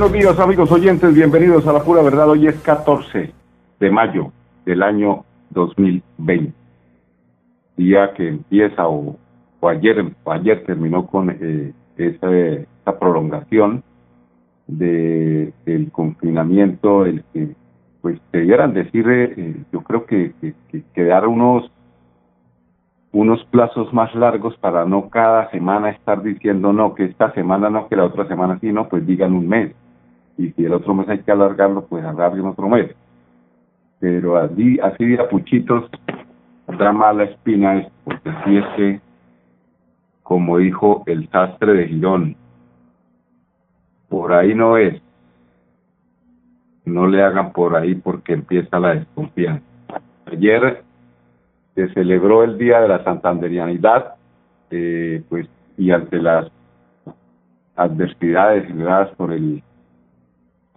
Buenos días amigos oyentes, bienvenidos a la pura verdad. Hoy es 14 de mayo del año 2020, día que empieza o, ayer ayer terminó con eh, esa, prolongación de el confinamiento, el que pues debieran decir, eh, yo creo que, que, que quedar unos unos plazos más largos para no cada semana estar diciendo no, que esta semana no, que la otra semana sí, no, pues digan un mes. Y si el otro mes hay que alargarlo, pues alarguen otro mes. Pero así, así de apuchitos da mala espina esto, porque así es que, como dijo el sastre de Girón, por ahí no es. No le hagan por ahí porque empieza la desconfianza. Ayer se celebró el Día de la Santanderianidad, eh, pues, y ante las adversidades generadas por el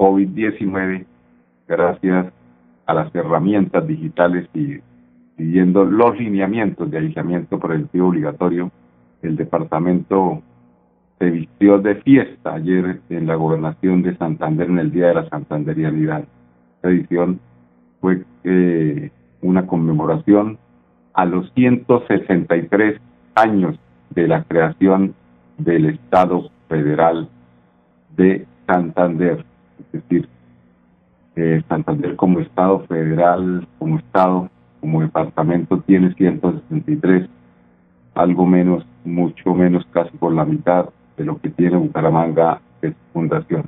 COVID-19, gracias a las herramientas digitales y siguiendo los lineamientos de aislamiento tío obligatorio, el departamento se vistió de fiesta ayer en la gobernación de Santander en el Día de la Santanderianidad. Esta edición fue eh, una conmemoración a los 163 años de la creación del Estado Federal de Santander. Es decir, eh, Santander como Estado federal, como Estado, como departamento tiene 163, algo menos, mucho menos, casi por la mitad de lo que tiene Bucaramanga de fundación.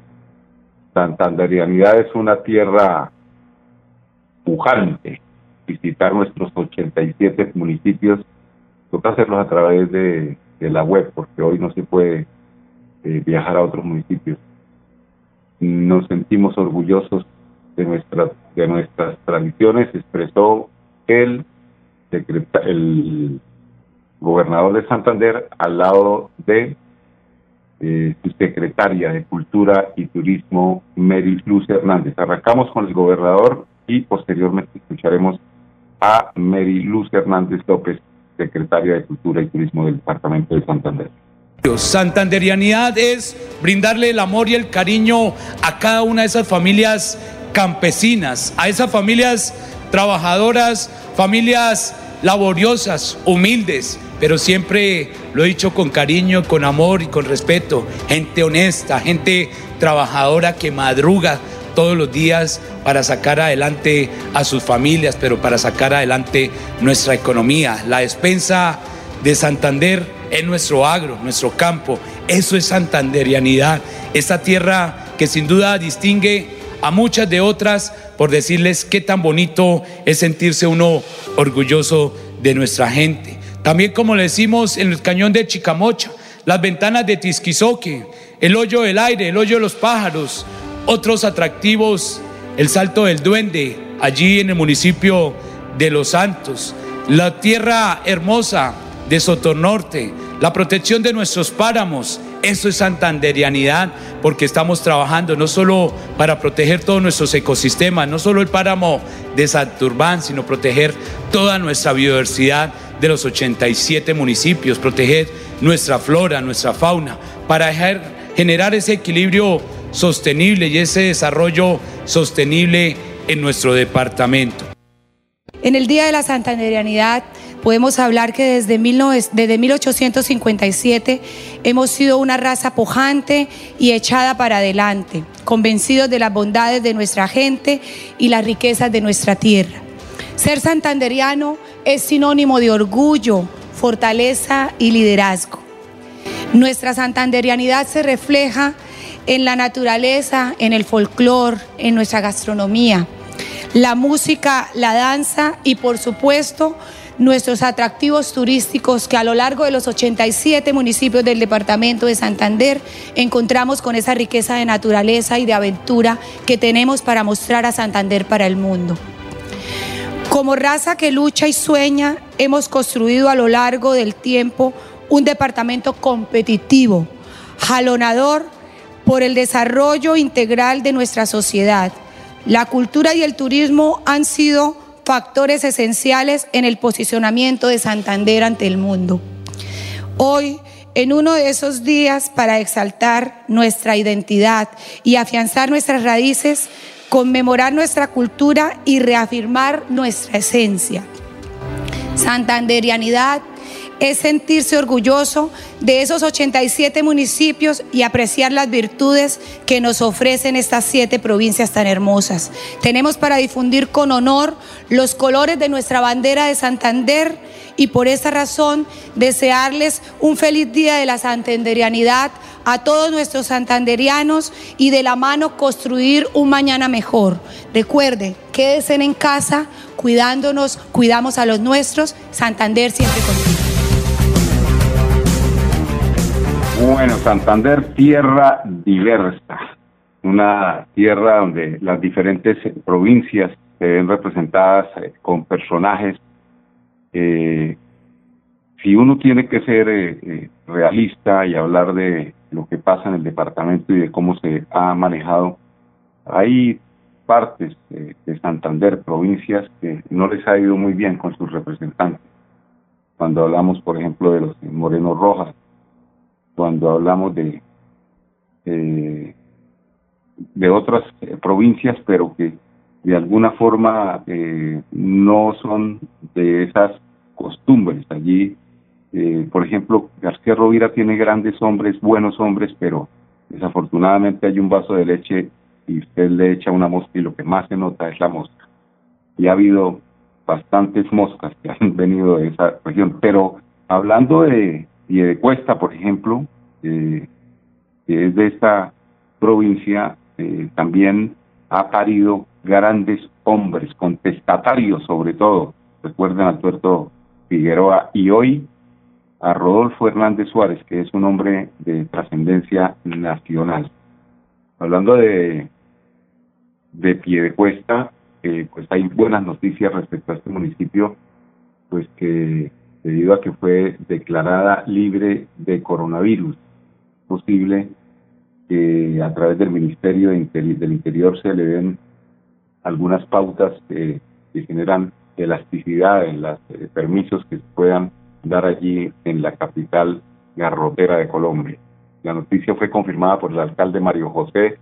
Santanderianidad es una tierra pujante, visitar nuestros 87 municipios, toca hacerlos a través de, la web, porque hoy no se puede eh, viajar a otros municipios. Nos sentimos orgullosos de nuestras de nuestras tradiciones, expresó el, el gobernador de Santander al lado de eh, su secretaria de Cultura y Turismo, Mary Luz Hernández. Arrancamos con el gobernador y posteriormente escucharemos a Mary Luz Hernández López, secretaria de Cultura y Turismo del Departamento de Santander. Santanderianidad es brindarle el amor y el cariño a cada una de esas familias campesinas, a esas familias trabajadoras, familias laboriosas, humildes, pero siempre lo he dicho con cariño, con amor y con respeto, gente honesta, gente trabajadora que madruga todos los días para sacar adelante a sus familias, pero para sacar adelante nuestra economía. La despensa de Santander es nuestro agro, nuestro campo. Eso es santanderianidad, esa tierra que sin duda distingue a muchas de otras por decirles qué tan bonito es sentirse uno orgulloso de nuestra gente. También como le decimos en el cañón de Chicamocha, las ventanas de Tisquizoque, el hoyo del aire, el hoyo de los pájaros, otros atractivos, el Salto del Duende, allí en el municipio de Los Santos, la tierra hermosa de Sotornorte, la protección de nuestros páramos, eso es santanderianidad, porque estamos trabajando no solo para proteger todos nuestros ecosistemas, no solo el páramo de Santurbán, sino proteger toda nuestra biodiversidad de los 87 municipios, proteger nuestra flora, nuestra fauna, para generar ese equilibrio sostenible y ese desarrollo sostenible en nuestro departamento. En el Día de la Santanderianidad podemos hablar que desde, desde 1857 hemos sido una raza pujante y echada para adelante, convencidos de las bondades de nuestra gente y las riquezas de nuestra tierra. Ser santanderiano es sinónimo de orgullo, fortaleza y liderazgo. Nuestra santanderianidad se refleja en la naturaleza, en el folclore, en nuestra gastronomía, la música, la danza y por supuesto nuestros atractivos turísticos que a lo largo de los 87 municipios del departamento de Santander encontramos con esa riqueza de naturaleza y de aventura que tenemos para mostrar a Santander para el mundo. Como raza que lucha y sueña, hemos construido a lo largo del tiempo un departamento competitivo, jalonador por el desarrollo integral de nuestra sociedad. La cultura y el turismo han sido factores esenciales en el posicionamiento de Santander ante el mundo. Hoy, en uno de esos días para exaltar nuestra identidad y afianzar nuestras raíces, conmemorar nuestra cultura y reafirmar nuestra esencia. Santanderianidad es sentirse orgulloso de esos 87 municipios y apreciar las virtudes que nos ofrecen estas siete provincias tan hermosas. Tenemos para difundir con honor los colores de nuestra bandera de Santander y por esa razón desearles un feliz día de la santanderianidad a todos nuestros santanderianos y de la mano construir un mañana mejor. Recuerde, quédense en casa, cuidándonos, cuidamos a los nuestros, Santander siempre contigo. Bueno, Santander, tierra diversa, una tierra donde las diferentes provincias se ven representadas eh, con personajes. Eh, si uno tiene que ser eh, realista y hablar de lo que pasa en el departamento y de cómo se ha manejado, hay partes de Santander, provincias, que no les ha ido muy bien con sus representantes. Cuando hablamos, por ejemplo, de los Morenos Rojas, cuando hablamos de, de otras provincias, pero que de alguna forma eh, no son de esas costumbres. Allí, eh, por ejemplo, García Rovira tiene grandes hombres, buenos hombres, pero desafortunadamente hay un vaso de leche y usted le echa una mosca y lo que más se nota es la mosca. Y ha habido bastantes moscas que han venido de esa región, pero hablando de, y de Cuesta, por ejemplo, eh, que es de esta provincia, eh, también ha parido grandes hombres, contestatarios sobre todo. Recuerden a Tuerto Figueroa y hoy a Rodolfo Hernández Suárez, que es un hombre de trascendencia nacional. Hablando de, de Piedecuesta, eh, pues hay buenas noticias respecto a este municipio, pues que debido a que fue declarada libre de coronavirus. posible que a través del Ministerio del Interior se le den algunas pautas que generan elasticidad en los eh, permisos que se puedan dar allí en la capital garrotera de Colombia. La noticia fue confirmada por el alcalde Mario José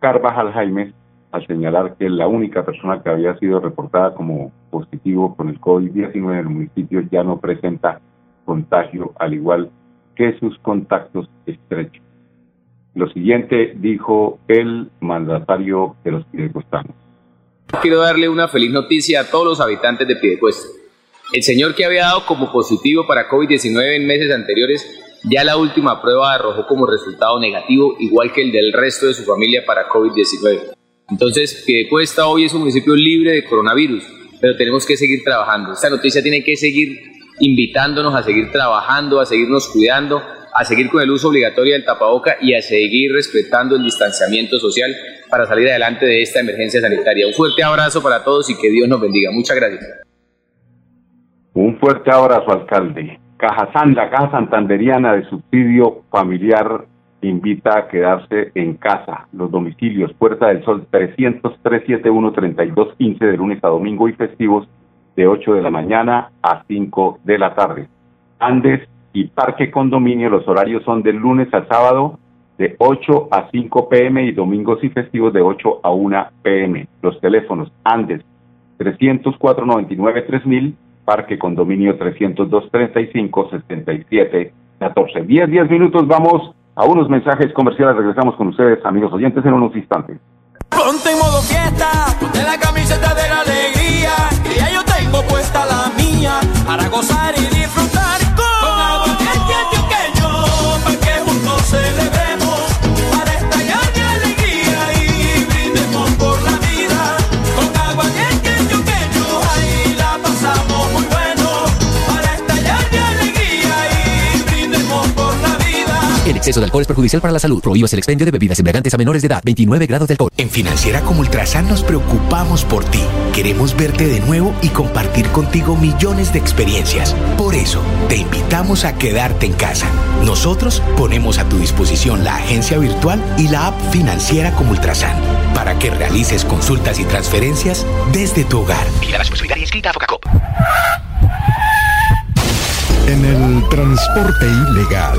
Carvajal Jaime al señalar que la única persona que había sido reportada como positivo con el COVID-19 en el municipio ya no presenta contagio, al igual que sus contactos estrechos. Lo siguiente dijo el mandatario de los Piedecuestanos. Quiero darle una feliz noticia a todos los habitantes de Piedecuesta. El señor que había dado como positivo para COVID-19 en meses anteriores, ya la última prueba arrojó como resultado negativo, igual que el del resto de su familia para COVID-19. Entonces, Piedecuesta hoy es un municipio libre de coronavirus, pero tenemos que seguir trabajando. Esta noticia tiene que seguir invitándonos a seguir trabajando, a seguirnos cuidando, a seguir con el uso obligatorio del tapaboca y a seguir respetando el distanciamiento social para salir adelante de esta emergencia sanitaria. Un fuerte abrazo para todos y que Dios nos bendiga. Muchas gracias. Un fuerte abrazo, alcalde. Caja la Caja Santanderiana de Subsidio Familiar invita a quedarse en casa. Los domicilios Puerta del Sol 300 371 3215 de lunes a domingo y festivos de 8 de la mañana a 5 de la tarde. Andes y Parque Condominio, los horarios son de lunes a sábado de 8 a 5 pm y domingos y festivos de 8 a 1 pm. Los teléfonos Andes 304 99 3000, Parque Condominio 302 35 77 14. 10 10 minutos vamos a unos mensajes comerciales. Regresamos con ustedes, amigos oyentes, en unos instantes. Ponte en modo fiesta, ponte la camiseta de la alegría, que ya yo tengo puesta la mía, para gozar exceso de alcohol es perjudicial para la salud. Prohíbas el expendio de bebidas embriagantes a menores de edad. 29 grados de alcohol. En Financiera como Ultrasan nos preocupamos por ti. Queremos verte de nuevo y compartir contigo millones de experiencias. Por eso, te invitamos a quedarte en casa. Nosotros ponemos a tu disposición la agencia virtual y la app Financiera como Ultrasan para que realices consultas y transferencias desde tu hogar. Mira la y escrita a Focacop. En el transporte ilegal.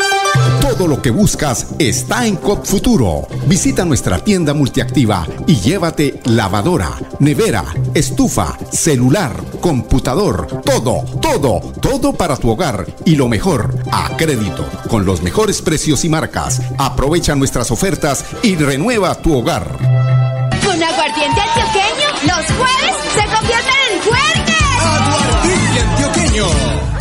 Todo lo que buscas está en COP Futuro. Visita nuestra tienda multiactiva y llévate lavadora, nevera, estufa, celular, computador, todo, todo, todo para tu hogar y lo mejor, a crédito, con los mejores precios y marcas. Aprovecha nuestras ofertas y renueva tu hogar. Con aguardiente antioqueño, los jueves se convierten en jueves. Aguardiente antioqueño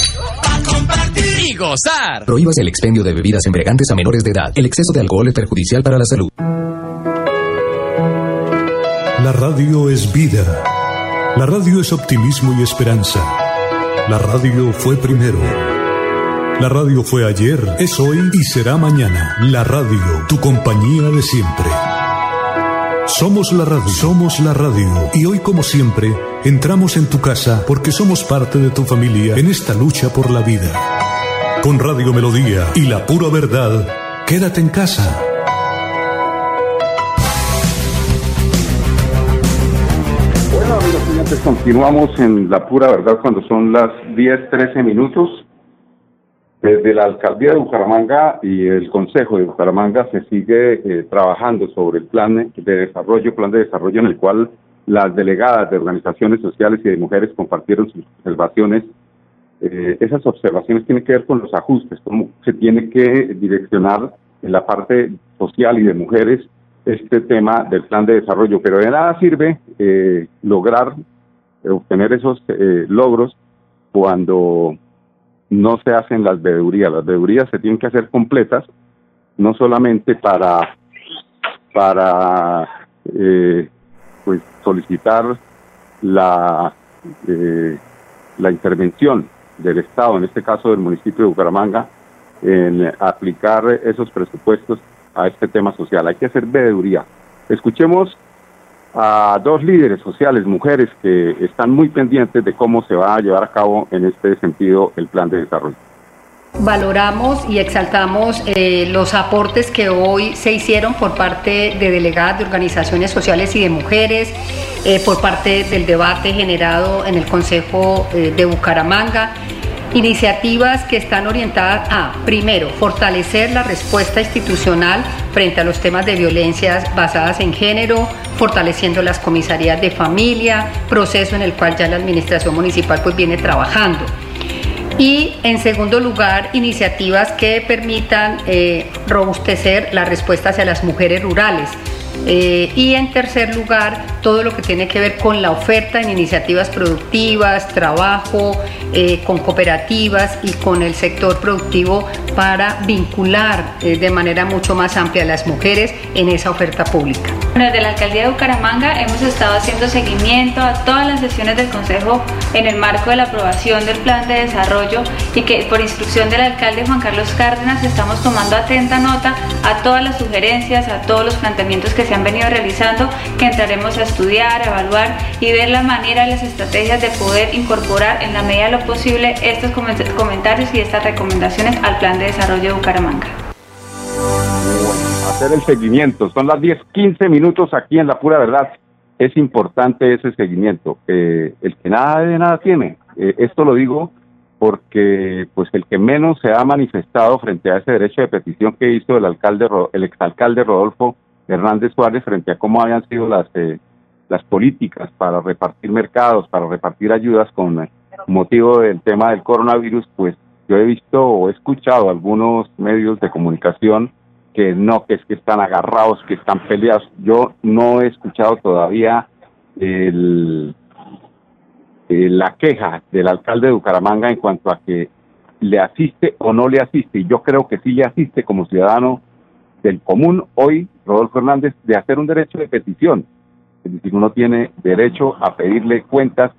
compartir y gozar. Prohíbas el expendio de bebidas embriagantes a menores de edad. El exceso de alcohol es perjudicial para la salud. La radio es vida. La radio es optimismo y esperanza. La radio fue primero. La radio fue ayer, es hoy y será mañana. La radio, tu compañía de siempre. Somos la radio, somos la radio. Y hoy como siempre, entramos en tu casa porque somos parte de tu familia en esta lucha por la vida. Con Radio Melodía y la pura verdad, quédate en casa. Bueno, amigos estudiantes, continuamos en la pura verdad cuando son las 10, 13 minutos. Desde la alcaldía de Bucaramanga y el Consejo de Bucaramanga se sigue eh, trabajando sobre el plan de desarrollo, plan de desarrollo en el cual las delegadas de organizaciones sociales y de mujeres compartieron sus observaciones. Eh, esas observaciones tienen que ver con los ajustes, cómo se tiene que direccionar en la parte social y de mujeres este tema del plan de desarrollo. Pero de nada sirve eh, lograr obtener esos logros cuando no se hacen las veedurías. Las veedurías se tienen que hacer completas, no solamente para, para eh, pues solicitar la, eh, la intervención del Estado, en este caso del municipio de Bucaramanga, en aplicar esos presupuestos a este tema social. Hay que hacer veeduría. Escuchemos a dos líderes sociales, mujeres, que están muy pendientes de cómo se va a llevar a cabo en este sentido el plan de desarrollo. Valoramos y exaltamos eh, los aportes que hoy se hicieron por parte de delegadas de organizaciones sociales y de mujeres, eh, por parte del debate generado en el Consejo eh, de Bucaramanga Iniciativas que están orientadas a, primero, fortalecer la respuesta institucional frente a los temas de violencias basadas en género, fortaleciendo las comisarías de familia, proceso en el cual ya la administración municipal pues viene trabajando. Y en segundo lugar, iniciativas que permitan eh, robustecer la respuesta hacia las mujeres rurales, eh, y en tercer lugar, todo lo que tiene que ver con la oferta en iniciativas productivas, trabajo, eh, con cooperativas y con el sector productivo para vincular de manera mucho más amplia a las mujeres en esa oferta pública. Desde la Alcaldía de Bucaramanga hemos estado haciendo seguimiento a todas las sesiones del Consejo en el marco de la aprobación del plan de desarrollo y que por instrucción del alcalde Juan Carlos Cárdenas estamos tomando atenta nota a todas las sugerencias, a todos los planteamientos que se han venido realizando, que entraremos a estudiar, a evaluar y ver la manera, las estrategias de poder incorporar en la medida de lo posible estos comentarios y estas recomendaciones al Plan de Desarrollo de Bucaramanga. Hacer el seguimiento. Son las 10, 15 minutos aquí en La Pura Verdad. Es importante ese seguimiento. Eh, el que nada de nada tiene. Eh, esto lo digo porque pues el que menos se ha manifestado frente a ese derecho de petición que hizo el alcalde el exalcalde Rodolfo Hernández Suárez frente a cómo habían sido las, eh, las políticas para repartir mercados, para repartir ayudas con motivo del tema del coronavirus, pues yo he visto o he escuchado algunos medios de comunicación que no, que es que están agarrados, que están peleados. Yo no he escuchado todavía el, la queja del alcalde de Bucaramanga en cuanto a que le asiste o no le asiste. Y yo creo que sí le asiste como ciudadano del común hoy, Rodolfo Hernández, de hacer un derecho de petición. Es decir, uno tiene derecho a pedirle cuentas.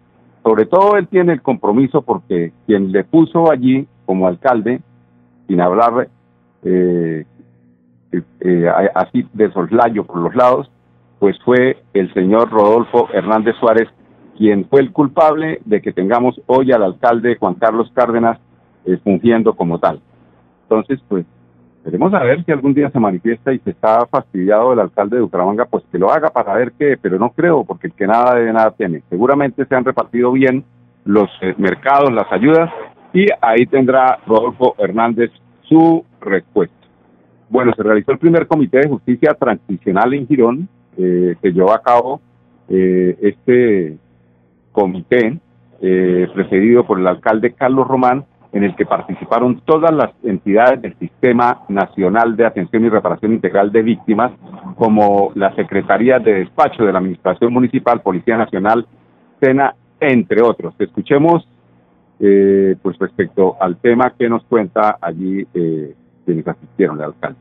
Sobre todo él tiene el compromiso porque quien le puso allí como alcalde, sin hablar eh, eh, así de soslayo por los lados, pues fue el señor Rodolfo Hernández Suárez, quien fue el culpable de que tengamos hoy al alcalde Juan Carlos Cárdenas eh, fungiendo como tal. Entonces, pues, queremos saber si algún día se manifiesta y se está fastidiado el alcalde de Bucaramanga, pues que lo haga para ver qué, pero no creo, porque el que nada debe nada tiene. Seguramente se han repartido bien los eh, mercados, las ayudas, y ahí tendrá Rodolfo Hernández su respuesta. Bueno, se realizó el primer comité de justicia transicional en Girón, eh, que llevó a cabo eh, este comité, eh, precedido por el alcalde Carlos Román, en el que participaron todas las entidades del Sistema Nacional de Atención y Reparación Integral de Víctimas, como la Secretaría de Despacho de la Administración Municipal, Policía Nacional, SENA, entre otros. Escuchemos, eh, pues respecto al tema que nos cuenta allí eh, quienes asistieron, el alcalde.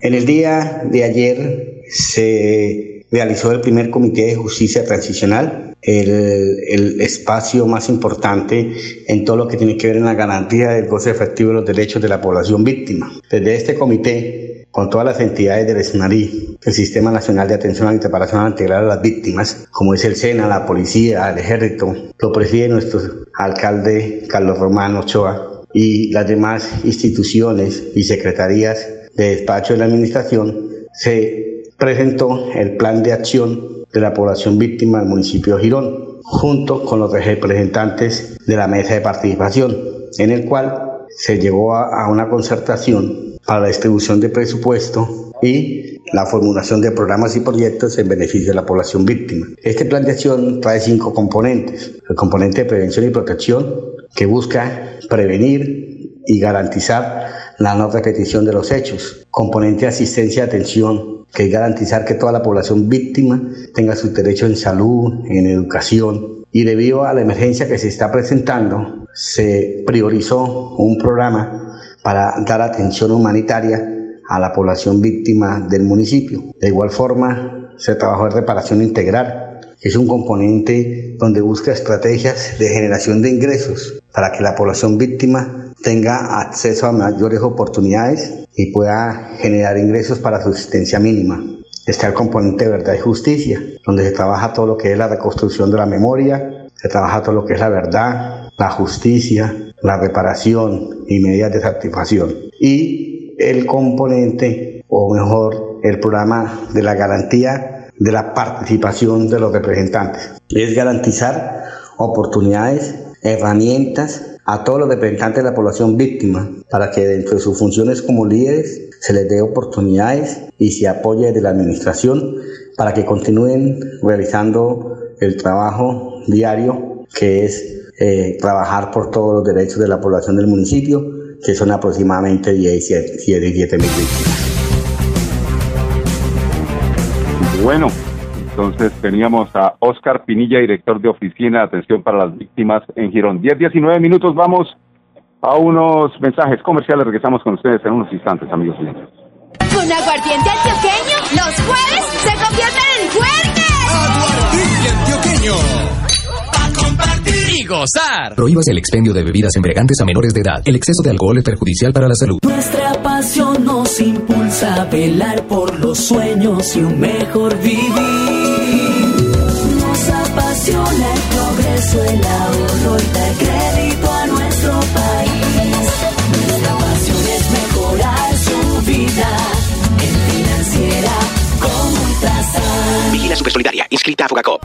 En el día de ayer se realizó el primer comité de justicia transicional, el, espacio más importante en todo lo que tiene que ver en la garantía del goce efectivo de los derechos de la población víctima. Desde este comité, con todas las entidades del SNARI, el Sistema Nacional de Atención y Reparación Integral a las Víctimas, como es el SENA, la Policía, el Ejército, lo preside nuestro alcalde Carlos Román Ochoa y las demás instituciones y secretarías de despacho de la administración, se presentó el plan de acción de la población víctima del municipio de Girón, junto con los representantes de la mesa de participación, en el cual se llevó a, una concertación para la distribución de presupuesto y la formulación de programas y proyectos en beneficio de la población víctima. Este plan de acción trae cinco componentes. El componente de prevención y protección, que busca prevenir y garantizar la no repetición de los hechos. Componente de asistencia y atención, que es garantizar que toda la población víctima tenga sus derechos en salud, en educación. Y debido a la emergencia que se está presentando, se priorizó un programa para dar atención humanitaria a la población víctima del municipio. De igual forma, se trabajó en reparación integral, que es un componente donde busca estrategias de generación de ingresos para que la población víctima tenga acceso a mayores oportunidades y pueda generar ingresos para su existencia mínima. Está el componente de verdad y justicia, donde se trabaja todo lo que es la reconstrucción de la memoria, se trabaja todo lo que es la verdad, la justicia, la reparación y medidas de satisfacción. Y el componente, o mejor, el programa de la garantía de la participación de los representantes. Es garantizar oportunidades, herramientas a todos los representantes de la población víctima para que dentro de sus funciones como líderes se les dé oportunidades y se apoye desde la administración para que continúen realizando el trabajo diario que es eh, trabajar por todos los derechos de la población del municipio, que son aproximadamente 17 mil víctimas. Bueno, entonces teníamos a Oscar Pinilla, director de Oficina de Atención para las Víctimas en Girón. 10, 19 minutos, vamos a unos mensajes comerciales. Regresamos con ustedes en unos instantes, amigos míos. Con aguardiente antioqueño, los jueves se convierten en fuertes. Aguardiente antioqueño. Y gozar. Prohíbas el expendio de bebidas embriagantes a menores de edad. El exceso de alcohol es perjudicial para la salud. Nuestra pasión nos impulsa a velar por los sueños y un mejor vivir apasiona el progreso, el ahorro y da crédito a nuestro país. Nuestra pasión es mejorar su vida en financiera como Ultrasan. Vigila Supersolidaria, inscrita a Fogacop.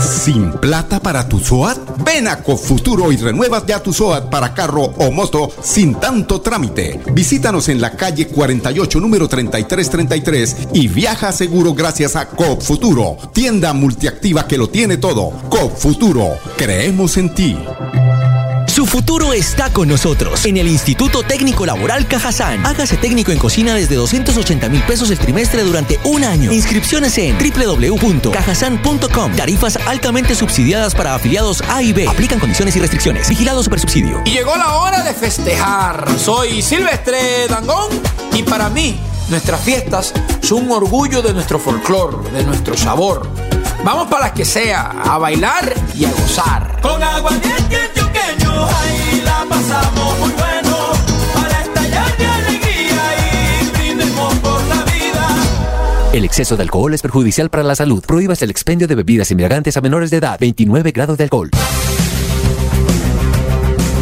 ¿Sin plata para tu SOAT? Ven a Cofuturo y renuevas ya tu SOAT para carro o moto sin tanto trámite. Visítanos en la calle 48, número 3333 y viaja seguro gracias a Cofuturo, tienda multiactiva que lo tiene todo. Cofuturo, creemos en ti. Su futuro está con nosotros en el Instituto Técnico Laboral Cajazán. Hágase técnico en cocina desde 280 mil pesos el trimestre durante un año. Inscripciones en www.cajazán.com. Tarifas altamente subsidiadas para afiliados A y B. Aplican condiciones y restricciones. Vigilado Supersubsidio. Y llegó la hora de festejar. Soy Silvestre Dangón y para mí nuestras fiestas son un orgullo de nuestro folclor, de nuestro sabor. Vamos para las que sea, a bailar y a gozar. Con agua antioqueño, ahí la pasamos muy bueno. Para estallar de alegría y brindemos por la vida. El exceso de alcohol es perjudicial para la salud. Prohíbas el expendio de bebidas embriagantes a menores de edad. 29 grados de alcohol.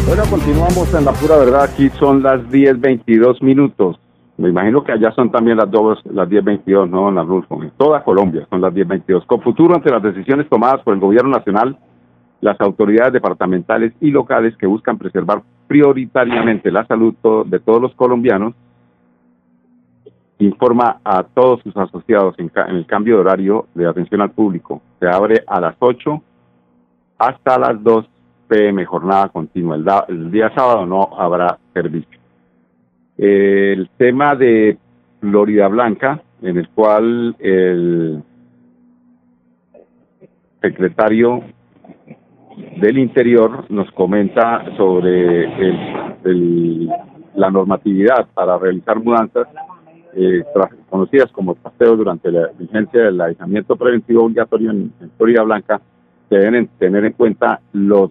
Bueno, continuamos en la pura verdad. Aquí son las 10.22 minutos. Me imagino que allá son también las dos, las 10.22, ¿no, Don Arnulfo? En toda Colombia son las 10.22. Con futuro ante las decisiones tomadas por el gobierno nacional, las autoridades departamentales y locales que buscan preservar prioritariamente la salud de todos los colombianos, informa a todos sus asociados en, en el cambio de horario de atención al público. Se abre a las 8 hasta las 2 pm, jornada continua. El día sábado no habrá servicio. El tema de Florida Blanca, en el cual el secretario del Interior nos comenta sobre el- la normatividad para realizar mudanzas eh, conocidas como trasteos durante la vigencia del aislamiento preventivo obligatorio en, Florida Blanca, deben tener en cuenta los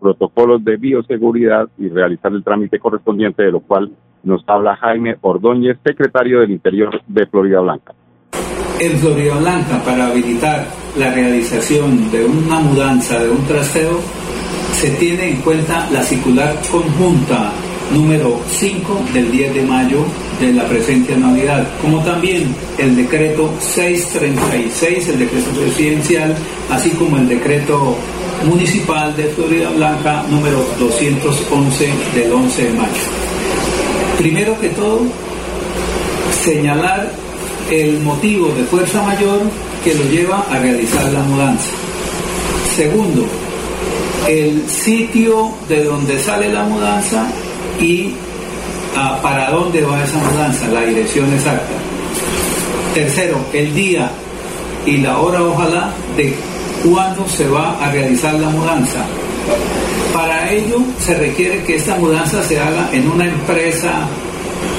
protocolos de bioseguridad y realizar el trámite correspondiente, de lo cual nos habla Jaime Ordóñez, secretario del Interior de Florida Blanca. En Florida Blanca para habilitar la realización de una mudanza, de un trasteo, se tiene en cuenta la circular conjunta número 5 del 10 de mayo de la presente Navidad, como también el decreto 636, el decreto presidencial, así como el decreto municipal de Florida Blanca número 211 del 11 de mayo. Primero que todo, señalar el motivo de fuerza mayor que lo lleva a realizar la mudanza. Segundo, el sitio de donde sale la mudanza y ah, para dónde va esa mudanza, la dirección exacta. Tercero, el día y la hora, ojalá, de cuándo se va a realizar la mudanza. Para ello se requiere que esta mudanza se haga en una empresa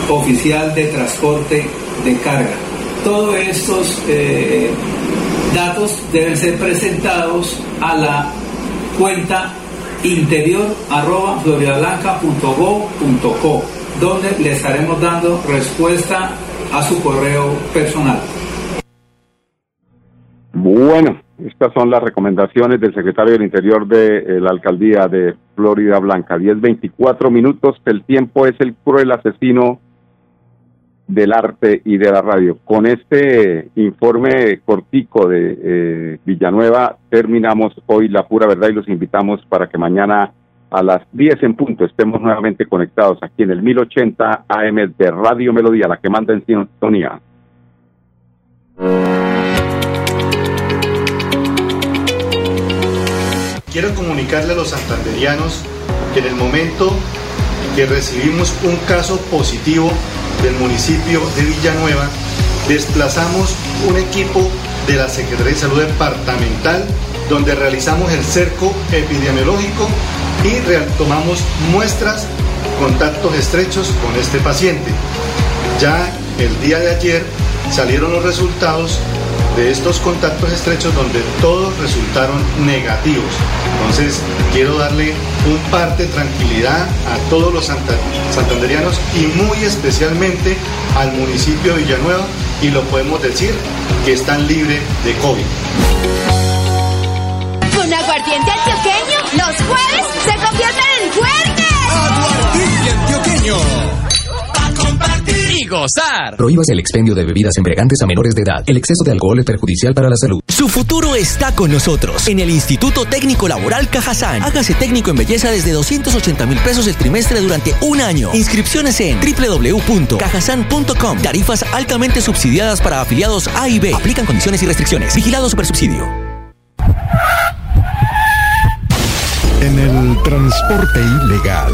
oficial de transporte de carga. Todos estos eh, datos deben ser presentados a la cuenta interior arroba floridablanca.gov.co donde le estaremos dando respuesta a su correo personal. Bueno, estas son las recomendaciones del secretario del Interior de eh, la Alcaldía de Florida Blanca. 10-24 minutos, el tiempo es el cruel asesino del arte y de la radio. Con este informe cortico de eh, Villanueva terminamos hoy la pura verdad y los invitamos para que mañana a las 10 en punto estemos nuevamente conectados aquí en el 1080 AM de Radio Melodía, la que manda en sintonía. Quiero comunicarle a los santanderianos que en el momento que recibimos un caso positivo del municipio de Villanueva, desplazamos un equipo de la Secretaría de Salud Departamental donde realizamos el cerco epidemiológico y tomamos muestras, contactos estrechos con este paciente. Ya el día de ayer salieron los resultados de estos contactos estrechos donde todos resultaron negativos. Entonces quiero darle un parte de tranquilidad a todos los santa- santanderianos y muy especialmente al municipio de Villanueva y lo podemos decir que están libres de COVID. Con aguardiente antioqueño, los jueves se convierten en jueves. Aguardiente antioqueño. Y gozar. Prohíbas el expendio de bebidas embriagantes a menores de edad. El exceso de alcohol es perjudicial para la salud. Su futuro está con nosotros en el Instituto Técnico Laboral Cajazán. Hágase técnico en belleza desde 280 mil pesos el trimestre durante un año. Inscripciones en www.cajazán.com. Tarifas altamente subsidiadas para afiliados A y B. Aplican condiciones y restricciones. Vigilado Supersubsidio. En el transporte ilegal.